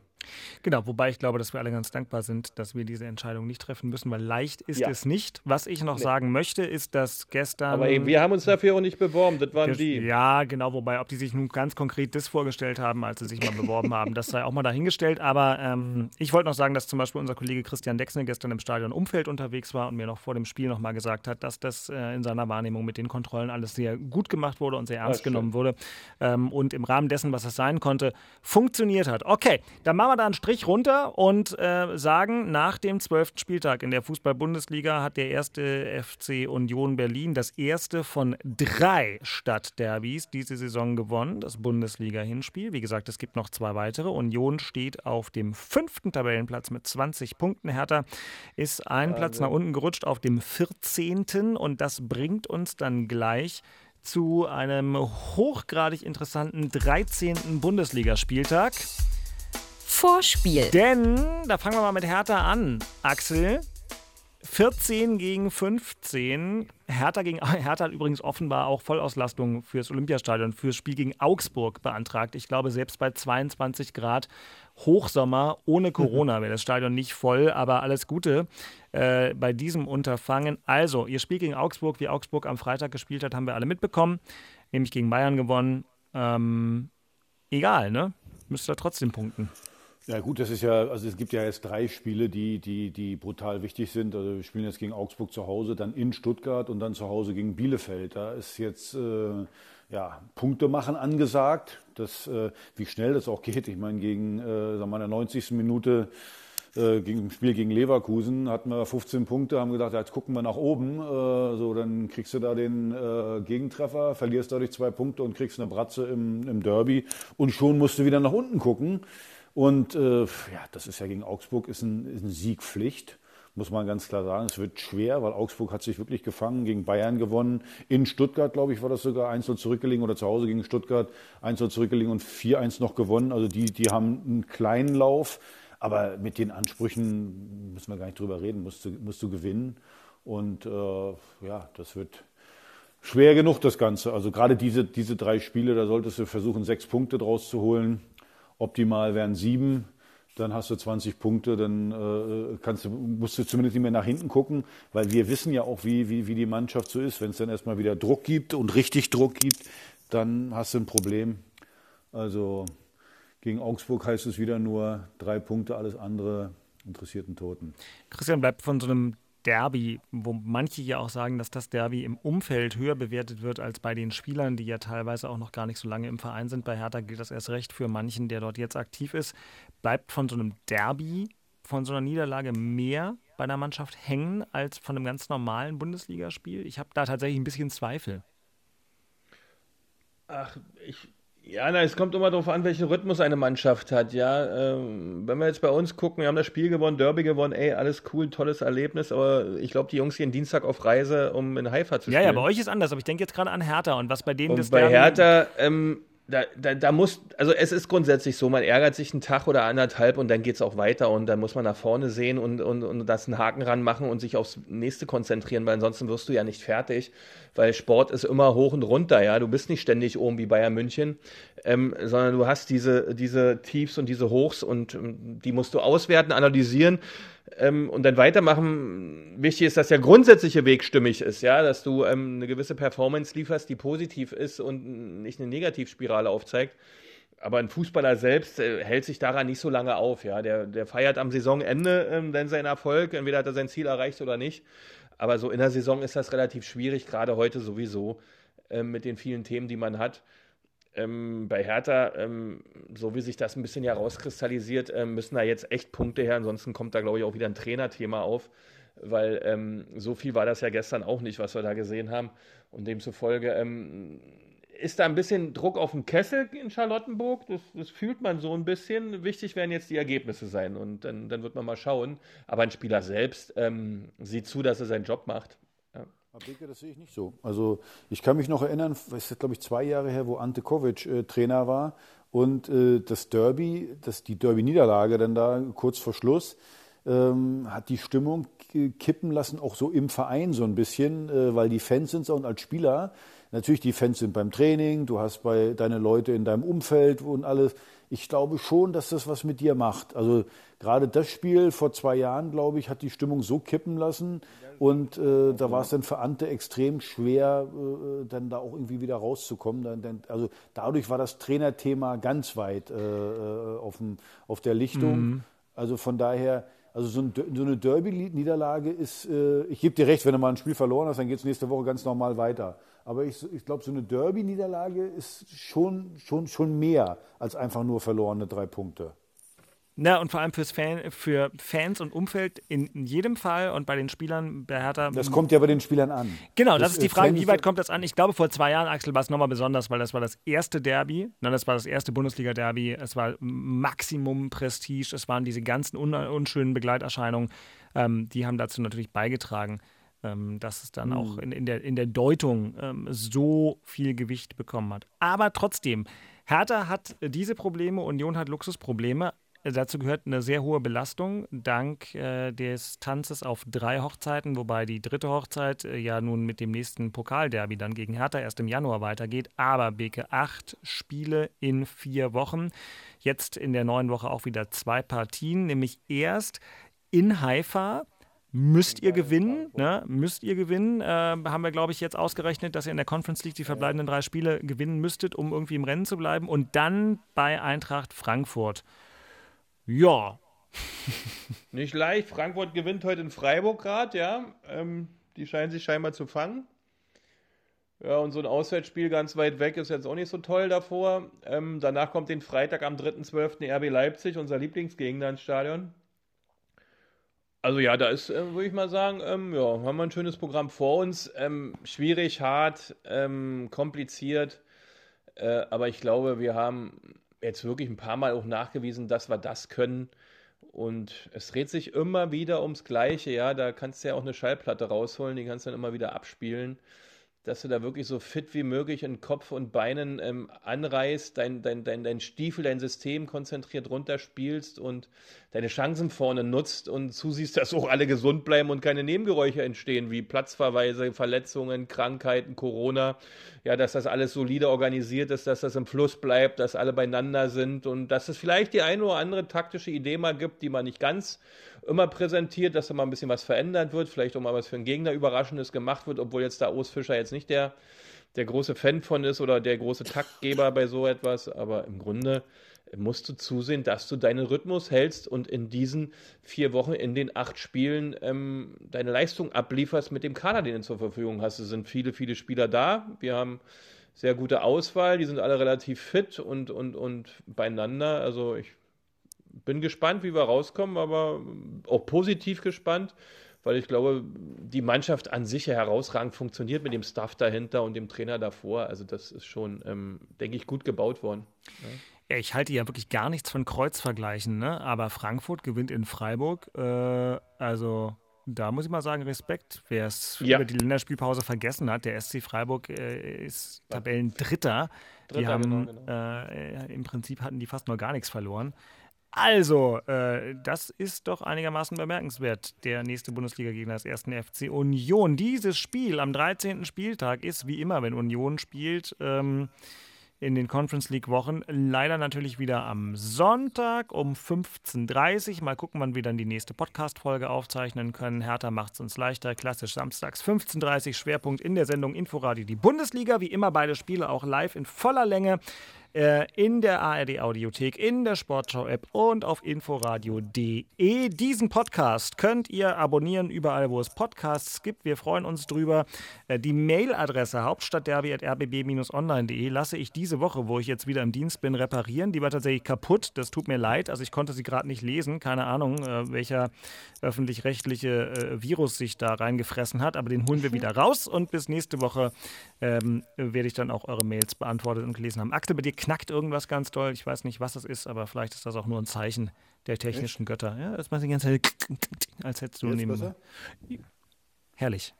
Genau, wobei ich glaube, dass wir alle ganz dankbar sind, dass wir diese Entscheidung nicht treffen müssen, weil leicht ist Ja. es nicht. Was ich noch sagen möchte, ist, dass gestern. Aber eben, wir haben uns dafür auch nicht beworben, das waren die. Ja, genau, wobei, ob die sich nun ganz konkret das vorgestellt haben, als sie sich mal beworben haben, das sei auch mal dahingestellt. Aber ähm, ich wollte noch sagen, dass zum Beispiel unser Kollege Christian Dexne gestern im Stadion Umfeld unterwegs war und mir noch vor dem Spiel noch mal gesagt hat, dass das äh, in seiner Wahrnehmung mit den Kontrollen alles sehr gut gemacht wurde und sehr ernst schön. genommen wurde. Ähm, und im Rahmen dessen, was es sein konnte, funktioniert hat. Okay, dann machen wir da einen Strich runter und äh, sagen, nach dem zwölften Spieltag in der Fußball-Bundesliga hat der erste FC Union Berlin das erste von drei Stadtderbys diese Saison gewonnen, das Bundesliga-Hinspiel. Wie gesagt, es gibt noch zwei weitere. Union steht auf dem fünften Tabellenplatz mit 20 Punkten. Hertha ist einen Platz nach unten gerutscht auf dem 14. und das bringt uns dann gleich zu einem hochgradig interessanten 13. Bundesligaspieltag. Vorspiel. Denn, da fangen wir mal mit Hertha an, Axel. 14 gegen 15. Hertha, gegen, Hertha hat übrigens offenbar auch Vollauslastung fürs Olympiastadion, fürs Spiel gegen Augsburg beantragt. Ich glaube, selbst bei 22 Grad Hochsommer ohne Corona wäre das Stadion nicht voll, aber alles Gute äh, bei diesem Unterfangen. Also, ihr Spiel gegen Augsburg, wie Augsburg am Freitag gespielt hat, haben wir alle mitbekommen, nämlich gegen Bayern gewonnen. Ähm, egal, ne? Müsst ihr trotzdem punkten. Ja gut, das ist ja, also es gibt ja jetzt drei Spiele, die, die, die brutal wichtig sind. Also wir spielen jetzt gegen Augsburg zu Hause, dann in Stuttgart und dann zu Hause gegen Bielefeld. Da ist jetzt äh, ja, Punkte machen angesagt. Das, äh, wie schnell das auch geht. Ich meine, gegen äh, sagen wir, in der 90. Minute äh, gegen, im Spiel gegen Leverkusen hatten wir 15 Punkte, haben gedacht, jetzt gucken wir nach oben. Äh, so, dann kriegst du da den äh, Gegentreffer, verlierst dadurch zwei Punkte und kriegst eine Bratze im, im Derby. Und schon musst du wieder nach unten gucken. Und äh, ja, das ist ja gegen Augsburg ist ein, ist ein Siegpflicht, muss man ganz klar sagen. Es wird schwer, weil Augsburg hat sich wirklich gefangen, gegen Bayern gewonnen. In Stuttgart, glaube ich, war das sogar 1-0 zurückgelegen oder zu Hause gegen Stuttgart 1-0 zurückgelegen und 4-1 noch gewonnen. Also die, die haben einen kleinen Lauf, aber mit den Ansprüchen müssen wir gar nicht drüber reden, musst du, musst du gewinnen. Und äh, ja, das wird schwer genug, das Ganze. Also gerade diese, diese drei Spiele, da solltest du versuchen, sechs Punkte draus zu holen. Optimal wären sieben, dann hast du 20 Punkte, dann äh, kannst du, musst du zumindest nicht mehr nach hinten gucken, weil wir wissen ja auch, wie, wie, wie die Mannschaft so ist. Wenn es dann erstmal wieder Druck gibt und richtig Druck gibt, dann hast du ein Problem. Also gegen Augsburg heißt es wieder nur drei Punkte, alles andere interessiert einen Toten. Christian bleibt von so einem Derby, wo manche ja auch sagen, dass das Derby im Umfeld höher bewertet wird als bei den Spielern, die ja teilweise auch noch gar nicht so lange im Verein sind. Bei Hertha gilt das erst recht für manchen, der dort jetzt aktiv ist. Bleibt von so einem Derby, von so einer Niederlage mehr bei der Mannschaft hängen als von einem ganz normalen Bundesligaspiel? Ich habe da tatsächlich ein bisschen Zweifel. Ach, ich, ja, na, es kommt immer darauf an, welchen Rhythmus eine Mannschaft hat, ja. Ähm, wenn wir jetzt bei uns gucken, wir haben das Spiel gewonnen, Derby gewonnen, ey, alles cool, tolles Erlebnis, aber ich glaube, die Jungs gehen Dienstag auf Reise, um in Haifa zu spielen. Ja, ja, bei euch ist anders, aber ich denke jetzt gerade an Hertha und was bei denen und das bei Hertha, ähm, da, da, da muss, also es ist grundsätzlich so, man ärgert sich einen Tag oder anderthalb und dann geht es auch weiter und dann muss man nach vorne sehen und, und, und das einen Haken ranmachen und sich aufs nächste konzentrieren, weil ansonsten wirst du ja nicht fertig, weil Sport ist immer hoch und runter, ja, du bist nicht ständig oben wie Bayern München, ähm, sondern du hast diese, diese Tiefs und diese Hochs und ähm, die musst du auswerten, analysieren ähm, und dann weitermachen. Wichtig ist, dass der grundsätzliche Weg stimmig ist, ja, dass du ähm, eine gewisse Performance lieferst, die positiv ist und nicht eine Negativspirale aufzeigt. Aber ein Fußballer selbst äh, hält sich daran nicht so lange auf, ja. Der, der feiert am Saisonende ähm, dann seinen Erfolg, entweder hat er sein Ziel erreicht oder nicht. Aber so in der Saison ist das relativ schwierig, gerade heute sowieso, ähm, mit den vielen Themen, die man hat. Ähm, bei Hertha, ähm, so wie sich das ein bisschen herauskristallisiert, ähm, müssen da jetzt echt Punkte her. Ansonsten kommt da, glaube ich, auch wieder ein Trainerthema auf, weil ähm, so viel war das ja gestern auch nicht, was wir da gesehen haben. Und demzufolge ähm, ist da ein bisschen Druck auf dem Kessel in Charlottenburg. Das, das fühlt man so ein bisschen. Wichtig werden jetzt die Ergebnisse sein und dann, dann wird man mal schauen. Aber ein Spieler selbst ähm, sieht zu, dass er seinen Job macht. Ja. Abeke, das sehe ich nicht so. Also ich kann mich noch erinnern, es ist glaube ich zwei Jahre her, wo Ante Kovic äh, Trainer war und äh, das Derby, das, die Derby-Niederlage dann da kurz vor Schluss, ähm, hat die Stimmung kippen lassen, auch so im Verein so ein bisschen, äh, weil die Fans sind so und als Spieler, natürlich die Fans sind beim Training, du hast bei deine Leute in deinem Umfeld und alles. Ich glaube schon, dass das was mit dir macht. Also gerade das Spiel vor zwei Jahren, glaube ich, hat die Stimmung so kippen lassen und äh, da war es dann für Ante extrem schwer, äh, dann da auch irgendwie wieder rauszukommen. Dann, dann, also dadurch war das Trainerthema ganz weit äh, äh, auf, dem, auf der Lichtung. Also von daher, also so, ein, so eine Derby-Niederlage ist, äh, ich gebe dir recht, wenn du mal ein Spiel verloren hast, dann geht es nächste Woche ganz normal weiter. Aber ich, ich glaube, so eine Derby-Niederlage ist schon, schon, schon mehr als einfach nur verlorene drei Punkte. Na, und vor allem fürs Fan, für Fans und Umfeld in jedem Fall und bei den Spielern bei Hertha. Das kommt ja bei den Spielern an. Genau, das, das ist die Frage, wie weit kommt das an? Ich glaube, vor zwei Jahren, Axel, war es nochmal besonders, weil das war das erste Derby. Na, das war das erste Bundesliga-Derby. Es war Maximum Prestige. Es waren diese ganzen un unschönen Begleiterscheinungen. Ähm, die haben dazu natürlich beigetragen, ähm, dass es dann mhm. auch in, in, der, in der Deutung ähm, so viel Gewicht bekommen hat. Aber trotzdem, Hertha hat diese Probleme, Union hat Luxusprobleme. Dazu gehört eine sehr hohe Belastung dank äh, des Tanzes auf drei Hochzeiten, wobei die dritte Hochzeit äh, ja nun mit dem nächsten Pokalderby dann gegen Hertha erst im Januar weitergeht. Aber Beke, acht Spiele in vier Wochen. Jetzt in der neuen Woche auch wieder zwei Partien, nämlich erst in Haifa. Müsst ihr gewinnen, ne? Müsst ihr gewinnen. Äh, haben wir, glaube ich, jetzt ausgerechnet, dass ihr in der Conference League die verbleibenden drei Spiele gewinnen müsstet, um irgendwie im Rennen zu bleiben. Und dann bei Eintracht Frankfurt. Ja. Nicht leicht. Frankfurt gewinnt heute in Freiburg gerade, ja. Ähm, die scheinen sich scheinbar zu fangen. Ja, und so ein Auswärtsspiel ganz weit weg ist jetzt auch nicht so toll davor. Ähm, danach kommt den Freitag am 3.12. RB Leipzig, unser Lieblingsgegner ins Stadion. Also ja, da ist, äh, würde ich mal sagen, ähm, ja, haben wir ein schönes Programm vor uns. Ähm, schwierig, hart, ähm, kompliziert. Äh, aber ich glaube, wir haben jetzt wirklich ein paar Mal auch nachgewiesen, dass wir das können. Und es dreht sich immer wieder ums Gleiche, ja. Da kannst du ja auch eine Schallplatte rausholen, die kannst du dann immer wieder abspielen dass du da wirklich so fit wie möglich in Kopf und Beinen ähm, anreißt, dein, dein, dein, dein Stiefel, dein System konzentriert runterspielst und deine Chancen vorne nutzt und zusiehst, dass auch alle gesund bleiben und keine Nebengeräusche entstehen, wie Platzverweise, Verletzungen, Krankheiten, Corona. Ja, dass das alles solide organisiert ist, dass das im Fluss bleibt, dass alle beieinander sind und dass es vielleicht die eine oder andere taktische Idee mal gibt, die man nicht ganz immer präsentiert, dass da mal ein bisschen was verändert wird, vielleicht auch mal was für einen Gegner Überraschendes gemacht wird, obwohl jetzt der Ausfischer jetzt nicht der, der große Fan von ist oder der große Taktgeber bei so etwas. Aber im Grunde musst du zusehen, dass du deinen Rhythmus hältst und in diesen vier Wochen, in den acht Spielen, ähm, deine Leistung ablieferst mit dem Kader, den du zur Verfügung hast. Es sind viele, viele Spieler da. Wir haben sehr gute Auswahl, die sind alle relativ fit und, und, und beieinander. Also ich bin gespannt, wie wir rauskommen, aber auch positiv gespannt, weil ich glaube, die Mannschaft an sich herausragend funktioniert mit dem Staff dahinter und dem Trainer davor. Also das ist schon, ähm, denke ich, gut gebaut worden. Ja. ich halte ja wirklich gar nichts von Kreuzvergleichen, ne? aber Frankfurt gewinnt in Freiburg. Äh, also da muss ich mal sagen, Respekt, wer es ja. über die Länderspielpause vergessen hat. Der SC Freiburg äh, ist Tabellendritter. Dritter, die haben genau, genau. Äh, im Prinzip hatten die fast noch gar nichts verloren. Also, äh, das ist doch einigermaßen bemerkenswert. Der nächste Bundesliga-Gegner ist ersten FC Union. Dieses Spiel am 13. Spieltag ist wie immer, wenn Union spielt, ähm, in den Conference League Wochen. Leider natürlich wieder am Sonntag um 15.30 Uhr. Mal gucken, wann wir dann die nächste Podcast-Folge aufzeichnen können. Hertha macht es uns leichter. Klassisch samstags 15.30 Uhr. Schwerpunkt in der Sendung Inforadio die Bundesliga. Wie immer beide Spiele auch live in voller Länge äh, in der ARD Audiothek, in der Sportschau App und auf inforadio.de. Diesen Podcast könnt ihr abonnieren überall, wo es Podcasts gibt. Wir freuen uns drüber. Äh, die Mailadresse hauptstadtderby.rbb-online.de lasse ich diese Woche, wo ich jetzt wieder im Dienst bin, reparieren. Die war tatsächlich kaputt. Das tut mir leid. Also ich konnte sie gerade nicht lesen. Keine Ahnung, äh, welcher öffentlich-rechtliche äh, Virus sich da reingefressen hat. Aber den holen wir wieder raus und bis nächste Woche ähm, werde ich dann auch eure Mails beantwortet und gelesen haben. Akte, bei dir knackt irgendwas ganz doll. Ich weiß nicht, was das ist, aber vielleicht ist das auch nur ein Zeichen der technischen? Götter. Ja, das macht die ganze Zeit, als hättest du neben. Herrlich.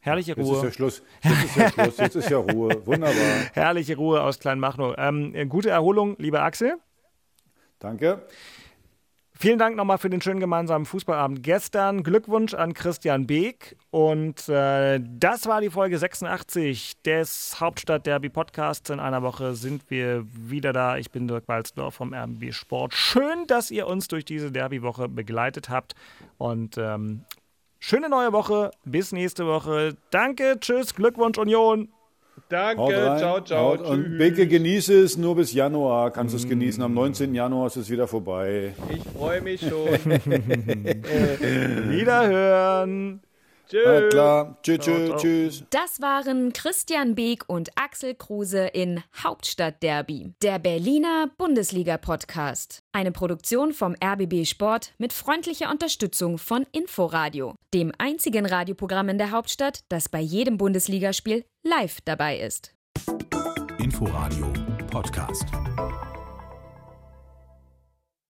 Herrliche Ruhe. Jetzt ist ja Schluss. Jetzt ist ja Schluss. Jetzt ist ja Ruhe. Wunderbar. Herrliche Ruhe aus Kleinmachnow. Ähm, gute Erholung, lieber Axel. Danke. Vielen Dank nochmal für den schönen gemeinsamen Fußballabend gestern. Glückwunsch an Christian Beek. Und äh, das war die Folge 86 des Hauptstadt Derby Podcasts. In einer Woche sind wir wieder da. Ich bin Dirk Walzdorf vom RB Sport. Schön, dass ihr uns durch diese Derby-Woche begleitet habt. Und ähm, schöne neue Woche. Bis nächste Woche. Danke, tschüss, Glückwunsch, Union. Danke, ciao, ciao. Haut. Und Beke, genieße es nur bis Januar, kannst du es genießen. Am 19. Januar ist es wieder vorbei. Ich freue mich schon. Wiederhören. Alles klar. Tschüss, tschüss, ciao. tschüss. Das waren Christian Beek und Axel Kruse in Hauptstadtderby, der Berliner Bundesliga-Podcast. Eine Produktion vom RBB Sport mit freundlicher Unterstützung von Inforadio, dem einzigen Radioprogramm in der Hauptstadt, das bei jedem Bundesligaspiel live dabei ist. Inforadio Podcast.